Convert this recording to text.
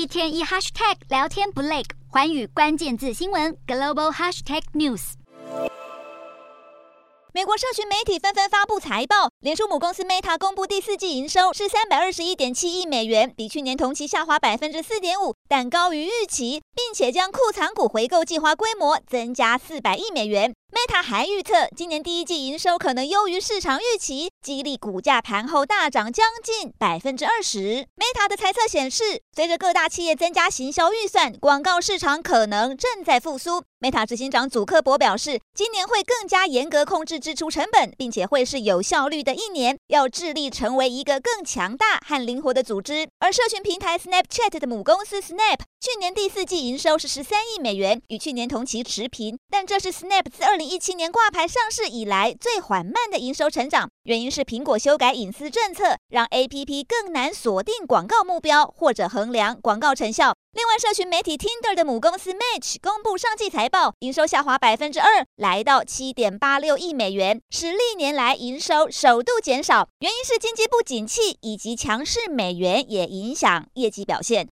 一天一 hashtag 聊天不累，寰宇关键字新闻 global hashtag news。美国社群媒体纷纷发布财报，脸书母公司 Meta 公布第四季营收是三百二十一点七亿美元，比去年同期下滑百分之四点五，但高于预期，并且将库藏股回购计划规模增加四百亿美元。Meta 还预测，今年第一季营收可能优于市场预期，激励股价盘后大涨将近百分之二十。Meta 的猜测显示，随着各大企业增加行销预算，广告市场可能正在复苏。Meta 执行长祖克伯表示，今年会更加严格控制支出成本，并且会是有效率的一年，要致力成为一个更强大和灵活的组织。而社群平台 Snapchat 的母公司 Snap 去年第四季营收是十三亿美元，与去年同期持平，但这是 Snap 自二零一七年挂牌上市以来最缓慢的营收成长。原因是苹果修改隐私政策，让 APP 更难锁定广告目标或者衡量广告成效。另外，社群媒体 Tinder 的母公司 Match 公布上季财报，营收下滑百分之二，来到七点八六亿美元，是历年来营收首度减少。原因是经济不景气以及强势美元也影响业绩表现。